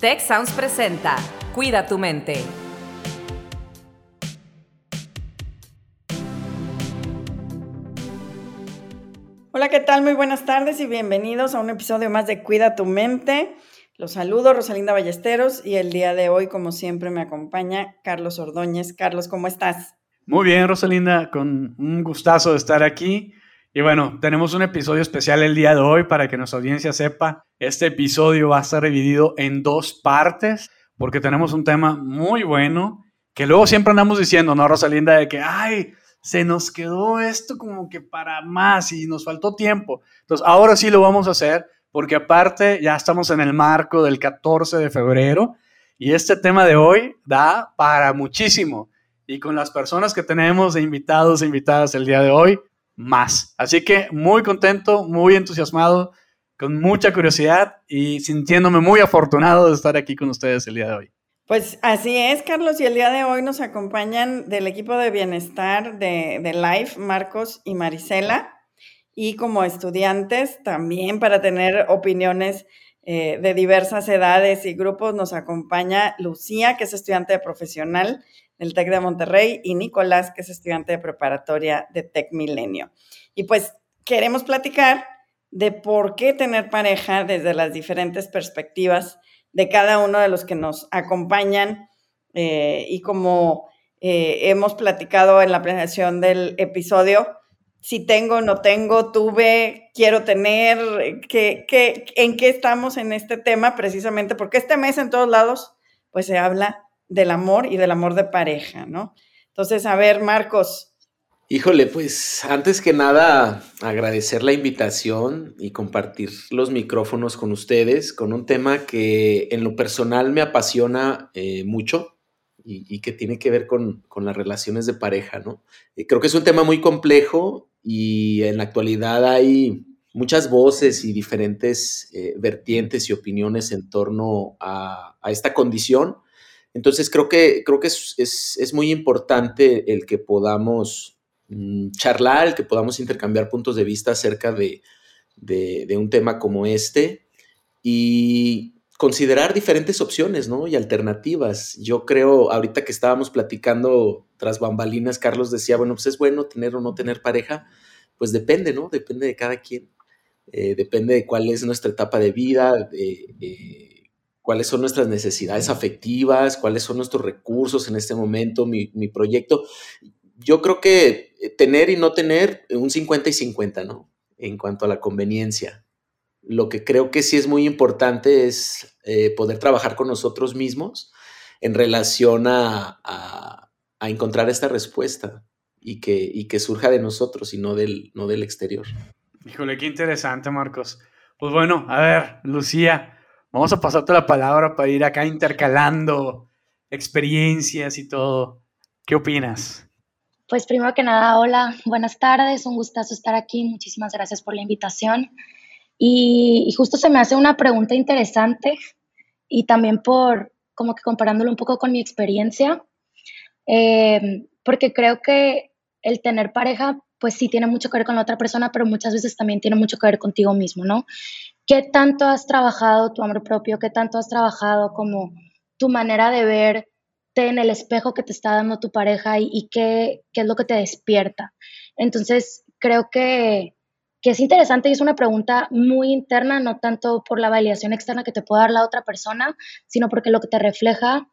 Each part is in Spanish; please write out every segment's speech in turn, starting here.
Tech Sounds presenta Cuida tu mente. Hola, ¿qué tal? Muy buenas tardes y bienvenidos a un episodio más de Cuida tu mente. Los saludo, Rosalinda Ballesteros, y el día de hoy, como siempre, me acompaña Carlos Ordóñez. Carlos, ¿cómo estás? Muy bien, Rosalinda, con un gustazo de estar aquí. Y bueno, tenemos un episodio especial el día de hoy para que nuestra audiencia sepa. Este episodio va a estar dividido en dos partes porque tenemos un tema muy bueno que luego siempre andamos diciendo, ¿no, Rosalinda? De que, ay, se nos quedó esto como que para más y nos faltó tiempo. Entonces, ahora sí lo vamos a hacer porque aparte ya estamos en el marco del 14 de febrero y este tema de hoy da para muchísimo y con las personas que tenemos de invitados e invitadas el día de hoy, más. Así que muy contento, muy entusiasmado, con mucha curiosidad y sintiéndome muy afortunado de estar aquí con ustedes el día de hoy. Pues así es, Carlos, y el día de hoy nos acompañan del equipo de bienestar de, de Life, Marcos y Marisela, y como estudiantes también para tener opiniones eh, de diversas edades y grupos nos acompaña Lucía, que es estudiante de profesional del TEC de Monterrey, y Nicolás, que es estudiante de preparatoria de TEC Milenio. Y pues queremos platicar de por qué tener pareja desde las diferentes perspectivas de cada uno de los que nos acompañan eh, y como eh, hemos platicado en la presentación del episodio, si tengo, no tengo, tuve, quiero tener, que, en qué estamos en este tema precisamente, porque este mes en todos lados, pues se habla del amor y del amor de pareja, ¿no? Entonces, a ver, Marcos. Híjole, pues antes que nada, agradecer la invitación y compartir los micrófonos con ustedes con un tema que en lo personal me apasiona eh, mucho y, que tiene que ver con, las relaciones de pareja, ¿no? Eh, creo que es un tema muy complejo y en la actualidad hay muchas voces y diferentes eh, vertientes y opiniones en torno a, a esta condición entonces creo que, creo que es, muy importante el que podamos mm, charlar, el que podamos intercambiar puntos de vista acerca de, un tema como este y considerar diferentes opciones, ¿no? Y alternativas. Yo creo, ahorita que estábamos platicando tras bambalinas, Carlos decía, bueno, pues es bueno tener o no tener pareja, pues depende, ¿no? Depende de cada quien. Eh, depende de cuál es nuestra etapa de vida, de cuáles son nuestras necesidades afectivas, cuáles son nuestros recursos en este momento, mi, proyecto. Yo creo que eh, tener y no tener un 50 y 50, ¿no? En cuanto a la conveniencia. Lo que creo que sí es muy importante es eh, poder trabajar con nosotros mismos en relación a, encontrar esta respuesta y que, y que surja de nosotros y no del, no del exterior. Híjole, qué interesante, Marcos. Pues bueno, a ver, Lucía, Vamos a pasarte la palabra para ir acá intercalando experiencias y todo. ¿Qué opinas? Pues primero que nada, hola, buenas tardes, un gustazo estar aquí, muchísimas gracias por la invitación. Y, justo se me hace una pregunta interesante y también por como que comparándolo un poco con mi experiencia, eh, porque creo que el tener pareja pues sí tiene mucho que ver con la otra persona, pero muchas veces también tiene mucho que ver contigo mismo, ¿no? ¿Qué tanto has trabajado tu amor propio? ¿Qué tanto has trabajado como tu manera de verte en el espejo que te está dando tu pareja y, qué, es lo que te despierta? Entonces, creo que, que es interesante y es una pregunta muy interna, no tanto por la validación externa que te pueda dar la otra persona, sino porque lo que te refleja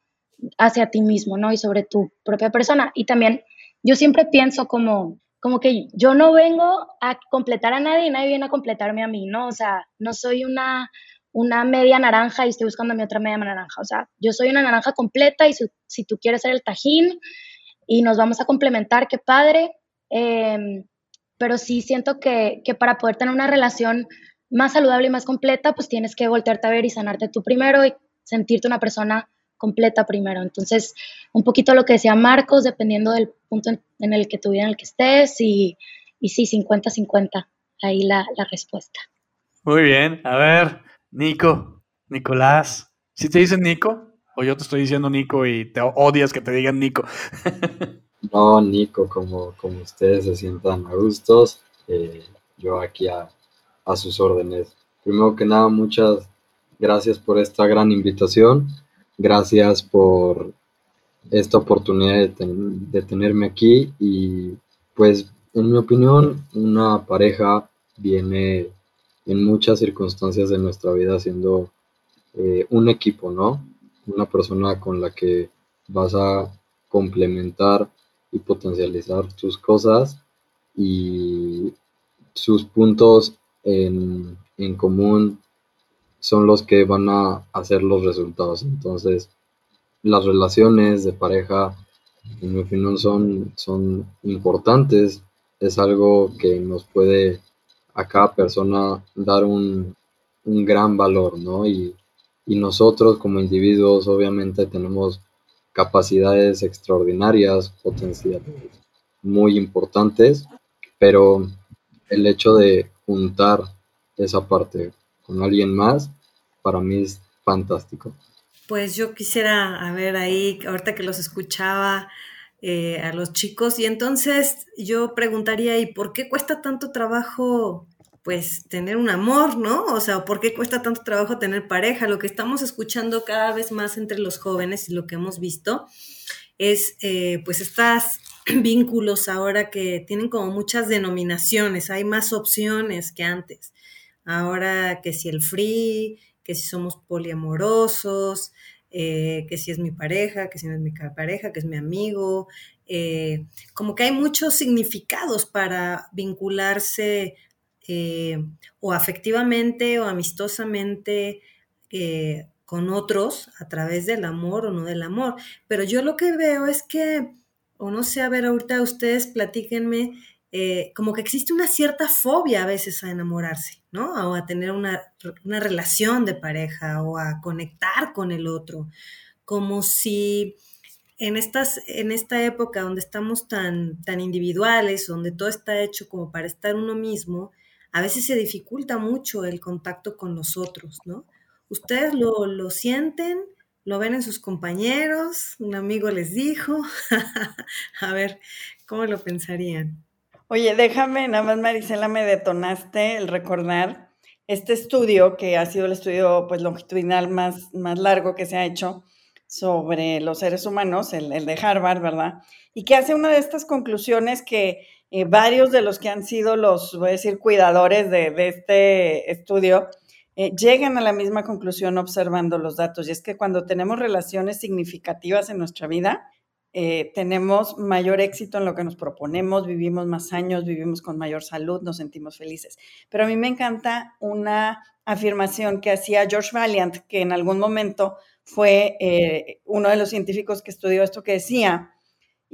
hacia ti mismo, ¿no? Y sobre tu propia persona. Y también yo siempre pienso como como que yo no vengo a completar a nadie y nadie viene a completarme a mí, ¿no? O sea, no soy una, una media naranja y estoy buscando a mi otra media naranja. O sea, yo soy una naranja completa y si, tú quieres ser el tajín y nos vamos a complementar, qué padre. Em, pero sí siento que, que para poder tener una relación más saludable y más completa, pues tienes que voltearte a ver y sanarte tú primero y sentirte una persona completa primero. Entonces, un poquito lo que decía Marcos, dependiendo del punto en, el que tu vida en el que estés, y, y sí, 50-50, ahí la, respuesta. Muy bien, a ver, Nico, Nicolás, ¿si te dicen Nico? ¿O yo te estoy diciendo Nico y te odias que te digan Nico? no, Nico, como, como ustedes se sientan a gustos, eh, yo aquí a, a sus órdenes. Primero que nada, muchas gracias por esta gran invitación, gracias por esta oportunidad de, tenerme aquí y pues en mi opinión una pareja viene en muchas circunstancias de nuestra vida siendo eh, un equipo, ¿no? Una persona con la que vas a complementar y potencializar tus cosas y sus puntos en, en común son los que van a hacer los resultados. Entonces, las relaciones de pareja, en mi opinión, son, son importantes. Es algo que nos puede a cada persona dar un, un gran valor, ¿no? Y, y nosotros como individuos obviamente tenemos capacidades extraordinarias, potenciales muy importantes, pero el hecho de juntar esa parte con alguien más, para mí es fantástico. Pues yo quisiera, a ver ahí, ahorita que los escuchaba eh, a los chicos, y entonces yo preguntaría, ¿y por qué cuesta tanto trabajo pues tener un amor, ¿no? O sea, ¿por qué cuesta tanto trabajo tener pareja? Lo que estamos escuchando cada vez más entre los jóvenes y lo que hemos visto es eh, pues estos vínculos ahora que tienen como muchas denominaciones, hay más opciones que antes. Ahora que si el free, que si somos poliamorosos, eh, que si es mi pareja, que si no es mi pareja, que es mi amigo, eh, como que hay muchos significados para vincularse eh, o afectivamente o amistosamente eh, con otros a través del amor o no del amor. Pero yo lo que veo es que, o no sé, a ver, ahorita ustedes platíquenme, eh, como que existe una cierta fobia a veces a enamorarse, O a tener una, una relación de pareja o a conectar con el otro, como si en, estas, en esta época donde estamos tan, tan individuales, donde todo está hecho como para estar uno mismo, a veces se dificulta mucho el contacto con los otros, ¿no? Ustedes lo, lo sienten, lo ven en sus compañeros, un amigo les dijo, a ver, ¿cómo lo pensarían? Oye, déjame, nada más Marisela, me detonaste el recordar este estudio, que ha sido el estudio pues, longitudinal más, más largo que se ha hecho sobre los seres humanos, el, de Harvard, ¿verdad? Y que hace una de estas conclusiones que eh, varios de los que han sido los, voy a decir, cuidadores de, este estudio, eh, llegan a la misma conclusión observando los datos. Y es que cuando tenemos relaciones significativas en nuestra vida, eh, tenemos mayor éxito en lo que nos proponemos, vivimos más años, vivimos con mayor salud, nos sentimos felices. Pero a mí me encanta una afirmación que hacía George Valiant, que en algún momento fue uno de los científicos que estudió esto, que decía,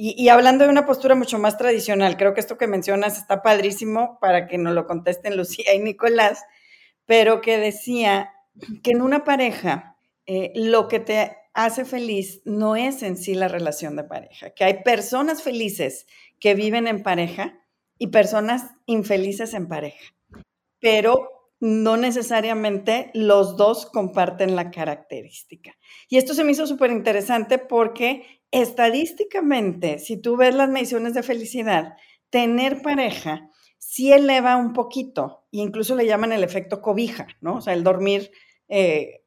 y, hablando de una postura mucho más tradicional, creo que esto que mencionas está padrísimo para que nos lo contesten Lucía y Nicolás, pero que decía que en una pareja eh, lo que te hace feliz no es en sí la relación de pareja, que hay personas felices que viven en pareja y personas infelices en pareja, pero no necesariamente los dos comparten la característica. Y esto se me hizo súper interesante porque estadísticamente, si tú ves las mediciones de felicidad, tener pareja sí eleva un poquito, e incluso le llaman el efecto cobija, ¿no? O sea, el dormir eh,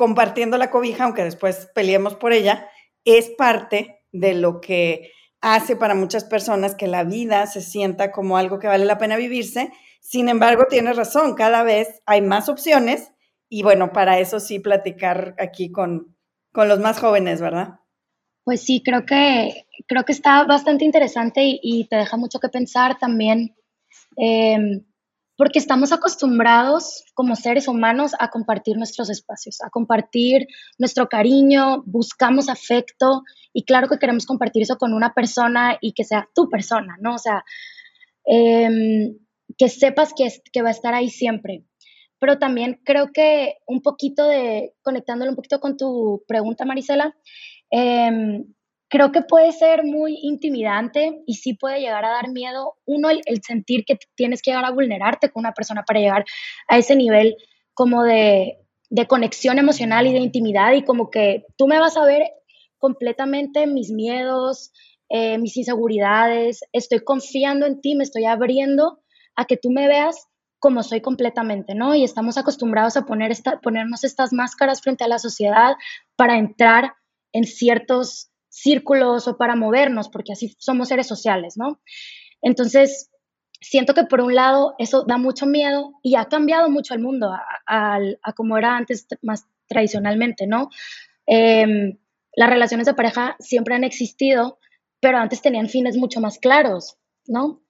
compartiendo la cobija, aunque después peleemos por ella, es parte de lo que hace para muchas personas que la vida se sienta como algo que vale la pena vivirse. Sin embargo, tienes razón, cada vez hay más opciones y bueno, para eso sí platicar aquí con, con los más jóvenes, ¿verdad? Pues sí, creo que, creo que está bastante interesante y, te deja mucho que pensar también, em, porque estamos acostumbrados como seres humanos a compartir nuestros espacios, a compartir nuestro cariño, buscamos afecto y claro que queremos compartir eso con una persona y que sea tu persona, ¿no? O sea, em, que sepas que, que va a estar ahí siempre. Pero también creo que un poquito de, conectándolo un poquito con tu pregunta, Marisela, Em, creo que puede ser muy intimidante y sí puede llegar a dar miedo, uno, el, sentir que tienes que llegar a vulnerarte con una persona para llegar a ese nivel como de, de conexión emocional y de intimidad y como que tú me vas a ver completamente mis miedos, eh, mis inseguridades, estoy confiando en ti, me estoy abriendo a que tú me veas como soy completamente, ¿no? Y estamos acostumbrados a poner esta, ponernos estas máscaras frente a la sociedad para entrar en ciertos círculos o para movernos, porque así somos seres sociales, ¿no? Entonces, siento que por un lado eso da mucho miedo y ha cambiado mucho el mundo a, como era antes más tradicionalmente, ¿no? Em, las relaciones de pareja siempre han existido, pero antes tenían fines mucho más claros, ¿no?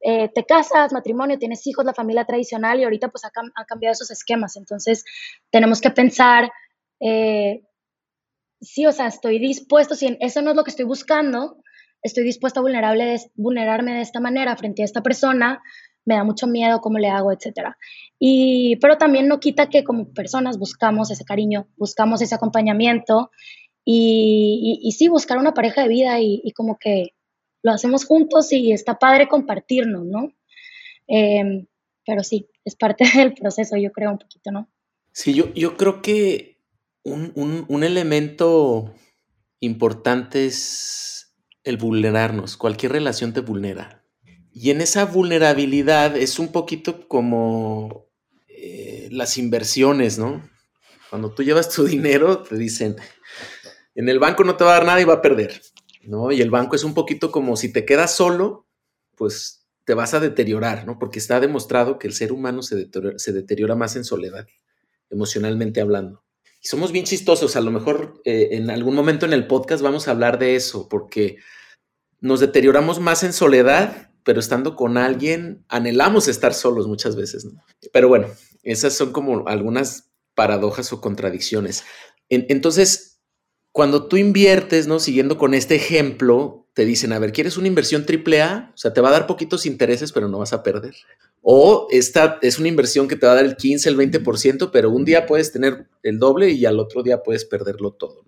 Eh, te casas, matrimonio, tienes hijos, la familia tradicional y ahorita pues ha, cambiado esos esquemas. Entonces tenemos que pensar, eh, sí, o sea, estoy dispuesto, si eso no es lo que estoy buscando, estoy dispuesta a vulnerable vulnerarme de esta manera frente a esta persona, me da mucho miedo cómo le hago, etcétera. Y, pero también no quita que como personas buscamos ese cariño, buscamos ese acompañamiento y, sí, buscar una pareja de vida y, como que lo hacemos juntos y está padre compartirnos, ¿no? Em, pero sí, es parte del proceso, yo creo un poquito, ¿no? Sí, yo, yo creo que un, un elemento importante es el vulnerarnos. Cualquier relación te vulnera. Y en esa vulnerabilidad es un poquito como eh, las inversiones, ¿no? Cuando tú llevas tu dinero, te dicen, en el banco no te va a dar nada y va a perder, ¿no? Y el banco es un poquito como si te quedas solo, pues te vas a deteriorar, ¿no? Porque está demostrado que el ser humano se deteriora, más en soledad, emocionalmente hablando. Somos bien chistosos, a lo mejor eh, en algún momento en el podcast vamos a hablar de eso, porque nos deterioramos más en soledad pero estando con alguien, anhelamos estar solos muchas veces. Pero bueno, esas son como algunas paradojas o contradicciones. entonces, cuando tú inviertes, ¿no? Siguiendo con este ejemplo, te dicen, a ver, ¿quieres una inversión triple A? O sea, te va a dar poquitos intereses, pero no vas a perder. O esta es una inversión que te va a dar el 15, el 20%, pero un día puedes tener el doble y al otro día puedes perderlo todo.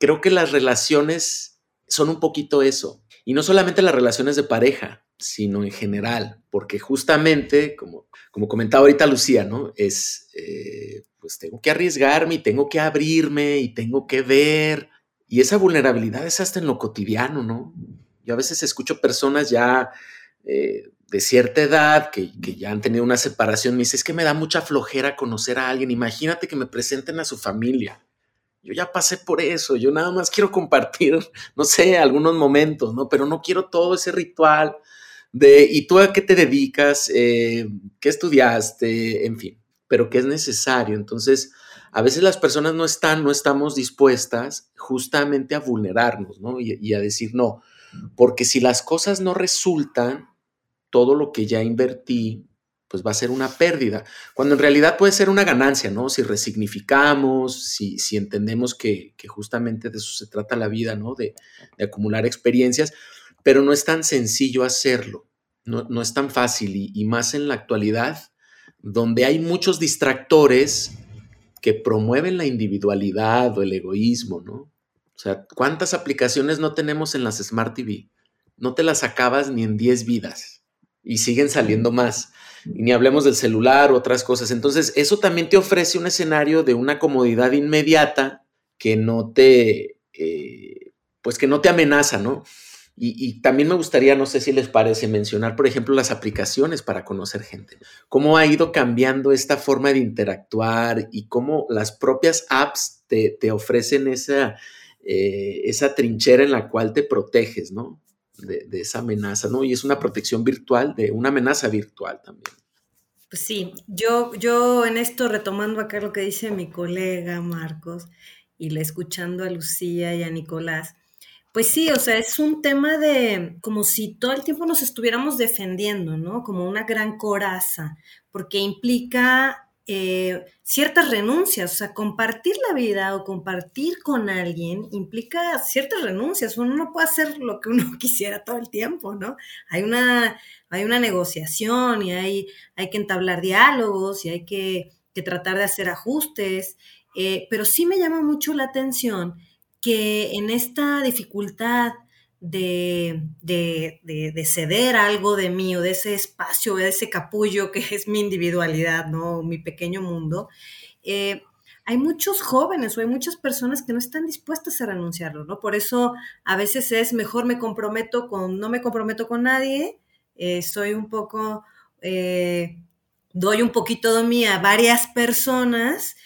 Creo que las relaciones son un poquito eso. Y no solamente las relaciones de pareja, sino en general, porque justamente, como, como comentaba ahorita Lucía, ¿no? Es, eh, pues tengo que arriesgarme y tengo que abrirme y tengo que ver. Y esa vulnerabilidad es hasta en lo cotidiano, ¿no? Yo a veces escucho personas ya eh, de cierta edad que, que, ya han tenido una separación, me dice, es que me da mucha flojera conocer a alguien, imagínate que me presenten a su familia. Yo ya pasé por eso, yo nada más quiero compartir, no sé, algunos momentos, ¿no? Pero no quiero todo ese ritual de, ¿y tú a qué te dedicas? Eh, ¿Qué estudiaste? En fin, pero que es necesario. Entonces, a veces las personas no están, no estamos dispuestas justamente a vulnerarnos, ¿no? Y, a decir, no, porque si las cosas no resultan, todo lo que ya invertí, pues va a ser una pérdida, cuando en realidad puede ser una ganancia, ¿no? Si resignificamos, si, si entendemos que, justamente de eso se trata la vida, ¿no? De acumular experiencias, pero no es tan sencillo hacerlo, no, es tan fácil y, más en la actualidad, donde hay muchos distractores que promueven la individualidad o el egoísmo, ¿no? O sea, ¿cuántas aplicaciones no tenemos en las Smart TV? No te las acabas ni en 10 vidas y siguen saliendo más. Y ni hablemos del celular o otras cosas. Entonces, eso también te ofrece un escenario de una comodidad inmediata que no te, eh, pues que no te amenaza, ¿no? Y, también me gustaría, no sé si les parece, mencionar, por ejemplo, las aplicaciones para conocer gente. Cómo ha ido cambiando esta forma de interactuar y cómo las propias apps te, ofrecen esa, eh, esa trinchera en la cual te proteges, ¿no? De, de, esa amenaza, ¿no? Y es una protección virtual, de una amenaza virtual también. Pues sí, yo, yo en esto, retomando acá lo que dice mi colega Marcos y le escuchando a Lucía y a Nicolás, pues sí, o sea, es un tema de como si todo el tiempo nos estuviéramos defendiendo, ¿no? Como una gran coraza, porque implica eh, ciertas renuncias, o sea, compartir la vida o compartir con alguien implica ciertas renuncias, uno no puede hacer lo que uno quisiera todo el tiempo, ¿no? Hay una, hay una negociación y hay, hay que entablar diálogos y hay que, tratar de hacer ajustes, eh, pero sí me llama mucho la atención que en esta dificultad de, ceder algo de mí o de ese espacio, de ese capullo que es mi individualidad, ¿no? Mi pequeño mundo, eh, hay muchos jóvenes o hay muchas personas que no están dispuestas a renunciarlo, ¿no? Por eso a veces es mejor me comprometo con, no me comprometo con nadie, eh, soy un poco, eh, doy un poquito de mí a varias personas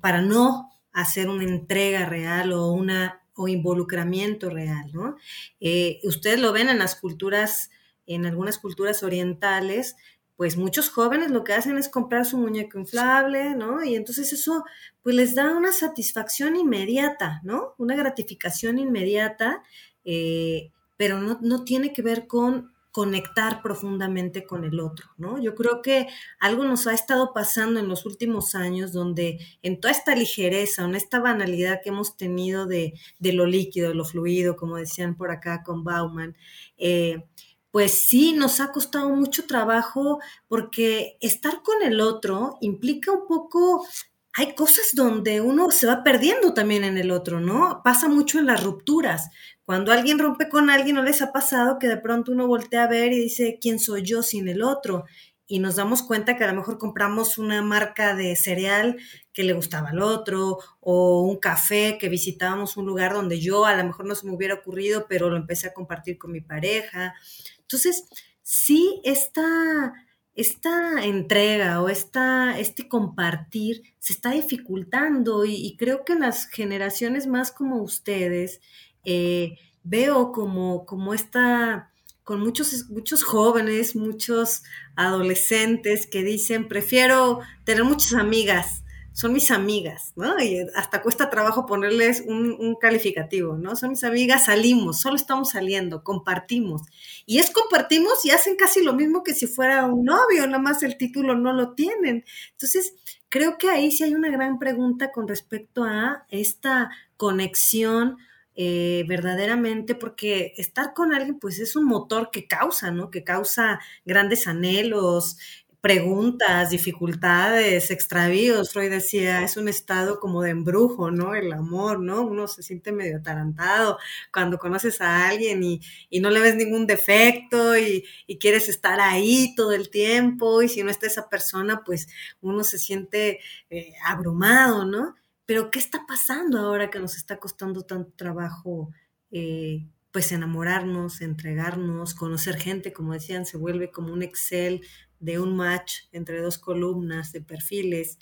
para no hacer una entrega real o una o involucramiento real, ¿no? Eh, ustedes lo ven en las culturas, en algunas culturas orientales, pues muchos jóvenes lo que hacen es comprar su muñeco inflable, ¿no? Y entonces eso pues les da una satisfacción inmediata, ¿no? Una gratificación inmediata, eh, pero no, no, tiene que ver con conectar profundamente con el otro, ¿no? Yo creo que algo nos ha estado pasando en los últimos años donde en toda esta ligereza, en esta banalidad que hemos tenido de, de lo líquido, de lo fluido, como decían por acá con Bauman, eh, pues sí, nos ha costado mucho trabajo porque estar con el otro implica un poco, hay cosas donde uno se va perdiendo también en el otro, ¿no? Pasa mucho en las rupturas. Cuando alguien rompe con alguien, ¿no les ha pasado que de pronto uno voltea a ver y dice, ¿quién soy yo sin el otro? y nos damos cuenta que a lo mejor compramos una marca de cereal que le gustaba al otro, o un café que visitábamos un lugar donde yo a lo mejor no se me hubiera ocurrido, pero lo empecé a compartir con mi pareja. Entonces, sí, esta, esta entrega o esta, este compartir se está dificultando y, creo que las generaciones más como ustedes, eh, veo como, como esta con muchos, muchos jóvenes, muchos adolescentes que dicen, prefiero tener muchas amigas, son mis amigas, ¿no? Y hasta cuesta trabajo ponerles un, calificativo, ¿no? Son mis amigas, salimos, solo estamos saliendo, compartimos. Y es compartimos y hacen casi lo mismo que si fuera un novio, nada más el título no lo tienen. Entonces, creo que ahí sí hay una gran pregunta con respecto a esta conexión eh, verdaderamente, porque estar con alguien pues es un motor que causa, ¿no? Que causa grandes anhelos, preguntas, dificultades, extravíos. Freud decía, es un estado como de embrujo, ¿no? El amor, ¿no? Uno se siente medio atarantado cuando conoces a alguien y, no le ves ningún defecto y, quieres estar ahí todo el tiempo y si no está esa persona, pues uno se siente eh, abrumado, ¿no? Pero ¿qué está pasando ahora que nos está costando tanto trabajo? Eh, pues enamorarnos, entregarnos, conocer gente, como decían, se vuelve como un Excel de un match entre dos columnas de perfiles.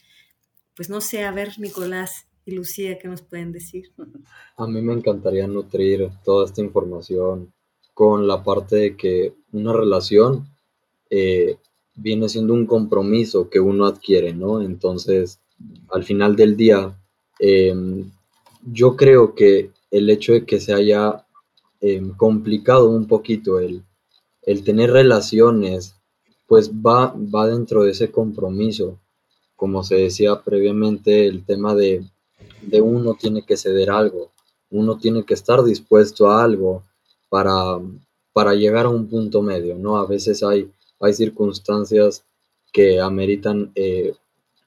Pues no sé, a ver, Nicolás y Lucía, ¿qué nos pueden decir? A mí me encantaría nutrir toda esta información con la parte de que una relación eh, viene siendo un compromiso que uno adquiere, ¿no? Entonces, al final del día, Em, yo creo que el hecho de que se haya em, complicado un poquito el, tener relaciones, pues va, va dentro de ese compromiso. Como se decía previamente, el tema de, uno tiene que ceder algo, uno tiene que estar dispuesto a algo para, para llegar a un punto medio, ¿no? A veces hay, hay circunstancias que ameritan eh,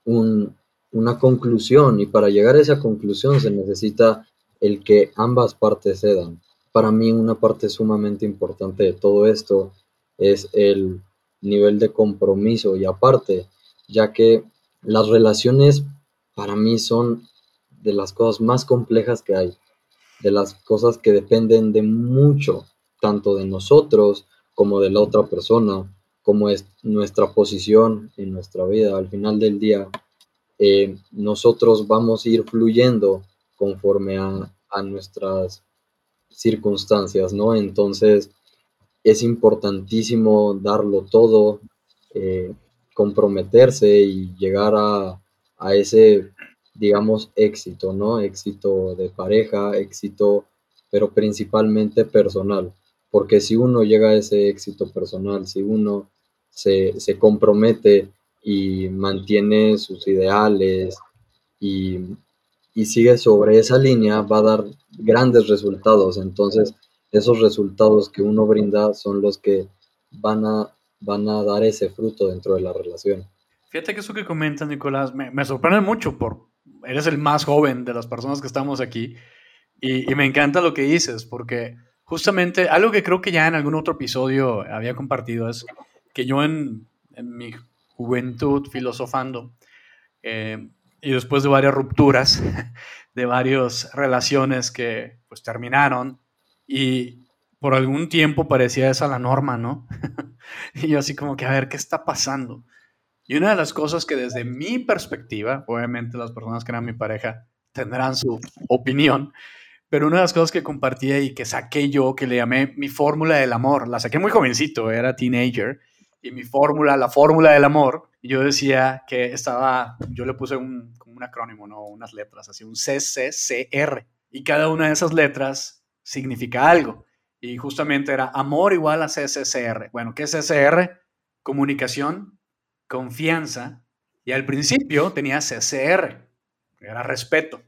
un, una conclusión y para llegar a esa conclusión se necesita el que ambas partes cedan. Para mí una parte sumamente importante de todo esto es el nivel de compromiso y aparte, ya que las relaciones para mí son de las cosas más complejas que hay, de las cosas que dependen de mucho, tanto de nosotros como de la otra persona, como es nuestra posición en nuestra vida. Al final del día, eh, nosotros vamos a ir fluyendo conforme a, nuestras circunstancias, ¿no? Entonces es importantísimo darlo todo, eh, comprometerse y llegar a, a, ese, digamos, éxito, ¿no? Éxito de pareja, éxito, pero principalmente personal, porque si uno llega a ese éxito personal, si uno se, se compromete y mantiene sus ideales y, sigue sobre esa línea, va a dar grandes resultados. Entonces, esos resultados que uno brinda son los que van a, van a dar ese fruto dentro de la relación. Fíjate que eso que comentas, Nicolás, me, sorprende mucho por eres el más joven de las personas que estamos aquí y, me encanta lo que dices porque justamente algo que creo que ya en algún otro episodio había compartido es que yo en, en mi juventud filosofando eh, y después de varias rupturas, de varias relaciones que pues terminaron y por algún tiempo parecía esa la norma, ¿no? y yo así como que a ver, ¿qué está pasando? Y una de las cosas que desde mi perspectiva, obviamente las personas que eran mi pareja tendrán su opinión, pero una de las cosas que compartía y que saqué yo, que le llamé mi fórmula del amor, la saqué muy jovencito, era teenager, y mi fórmula, la fórmula del amor, yo decía que estaba, yo le puse un, como un acrónimo, ¿no? Unas letras, así, un CCCR, y cada una de esas letras significa algo. Y justamente era amor igual a CCCR. Bueno, ¿qué es CCR? Comunicación, confianza, y al principio tenía CCR, era respeto.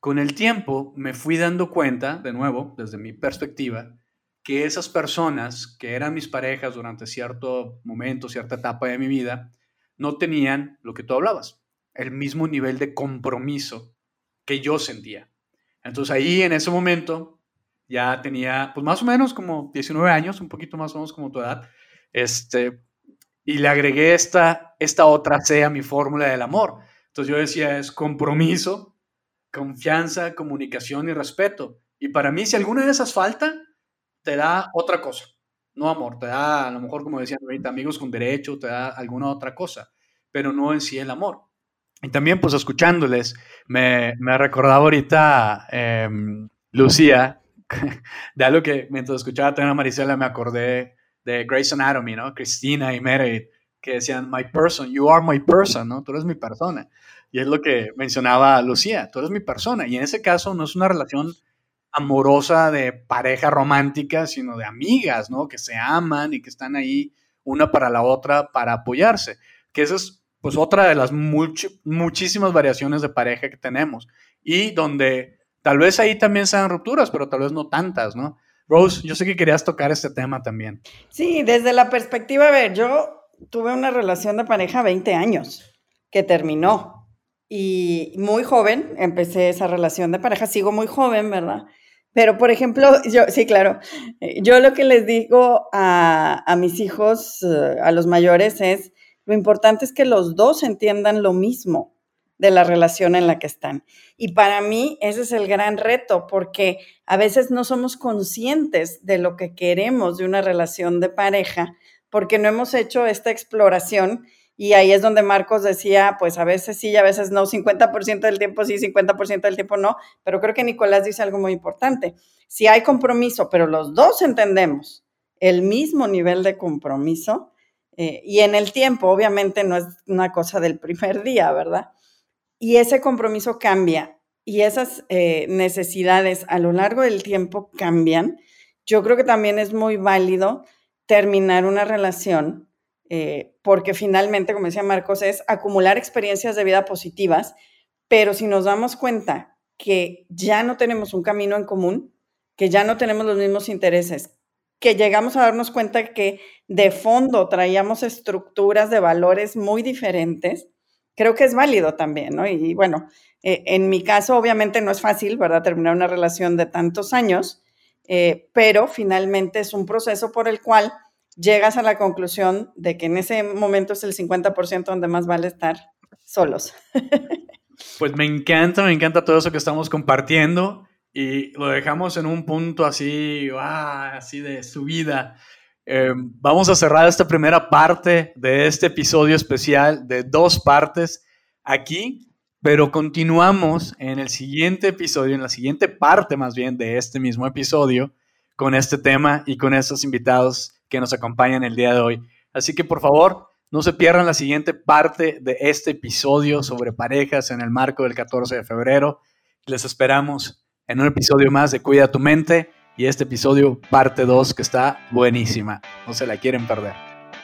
Con el tiempo me fui dando cuenta, de nuevo, desde mi perspectiva, que esas personas que eran mis parejas durante cierto momento, cierta etapa de mi vida, no tenían lo que tú hablabas, el mismo nivel de compromiso que yo sentía. Entonces ahí en ese momento ya tenía pues más o menos como 19 años, un poquito más o menos como tu edad, este, y le agregué esta, esta otra C a mi fórmula del amor. Entonces yo decía, es compromiso, confianza, comunicación y respeto. Y para mí, si alguna de esas falta, te da otra cosa. No amor, te da, a lo mejor, como decían ahorita, amigos con derecho, te da alguna otra cosa, pero no en sí el amor. Y también, pues, escuchándoles, me, me recordaba ahorita em, Lucía, de algo que mientras escuchaba también a Marisela me acordé de Grey's Anatomy, ¿no? Cristina y Meredith, que decían, my person, you are my person, ¿no? Tú eres mi persona. Y es lo que mencionaba Lucía, tú eres mi persona. Y en ese caso no es una relación amorosa de pareja romántica, sino de amigas, ¿no? Que se aman y que están ahí una para la otra para apoyarse. Que esa es pues otra de las muchísimas variaciones de pareja que tenemos. Y donde tal vez ahí también sean rupturas, pero tal vez no tantas, ¿no? Rose, yo sé que querías tocar este tema también. Sí, desde la perspectiva, a ver, yo tuve una relación de pareja 20 años que terminó y muy joven empecé esa relación de pareja, sigo muy joven, ¿verdad? Pero, por ejemplo, yo, sí, claro, eh, yo lo que les digo a, a mis hijos, eh, a los mayores, es, lo importante es que los dos entiendan lo mismo de la relación en la que están. Y para mí ese es el gran reto, porque a veces no somos conscientes de lo que queremos de una relación de pareja, porque no hemos hecho esta exploración y ahí es donde Marcos decía, pues a veces sí, a veces no, 50% del tiempo sí, 50% del tiempo no, pero creo que Nicolás dice algo muy importante. Si hay compromiso, pero los dos entendemos el mismo nivel de compromiso, eh, y en el tiempo, obviamente no es una cosa del primer día, ¿verdad? Y ese compromiso cambia y esas eh, necesidades a lo largo del tiempo cambian. Yo creo que también es muy válido terminar una relación eh, porque finalmente, como decía Marcos, es acumular experiencias de vida positivas, pero si nos damos cuenta que ya no tenemos un camino en común, que ya no tenemos los mismos intereses, que llegamos a darnos cuenta que de fondo traíamos estructuras de valores muy diferentes, creo que es válido también, ¿no? Y, bueno, eh, en mi caso obviamente no es fácil, ¿verdad? Terminar una relación de tantos años, eh, pero finalmente es un proceso por el cual llegas a la conclusión de que en ese momento es el 50% donde más vale estar solos. Pues me encanta, me encanta todo eso que estamos compartiendo y lo dejamos en un punto así, así de subida. Eh, vamos a cerrar esta primera parte de este episodio especial de dos partes aquí, pero continuamos en el siguiente episodio, en la siguiente parte más bien de este mismo episodio, con este tema y con estos invitados que nos acompañan el día de hoy. Así que por favor, no se pierdan la siguiente parte de este episodio sobre parejas en el marco del 14 de febrero. Les esperamos en un episodio más de Cuida tu mente y este episodio parte 2 que está buenísima. No se la quieren perder.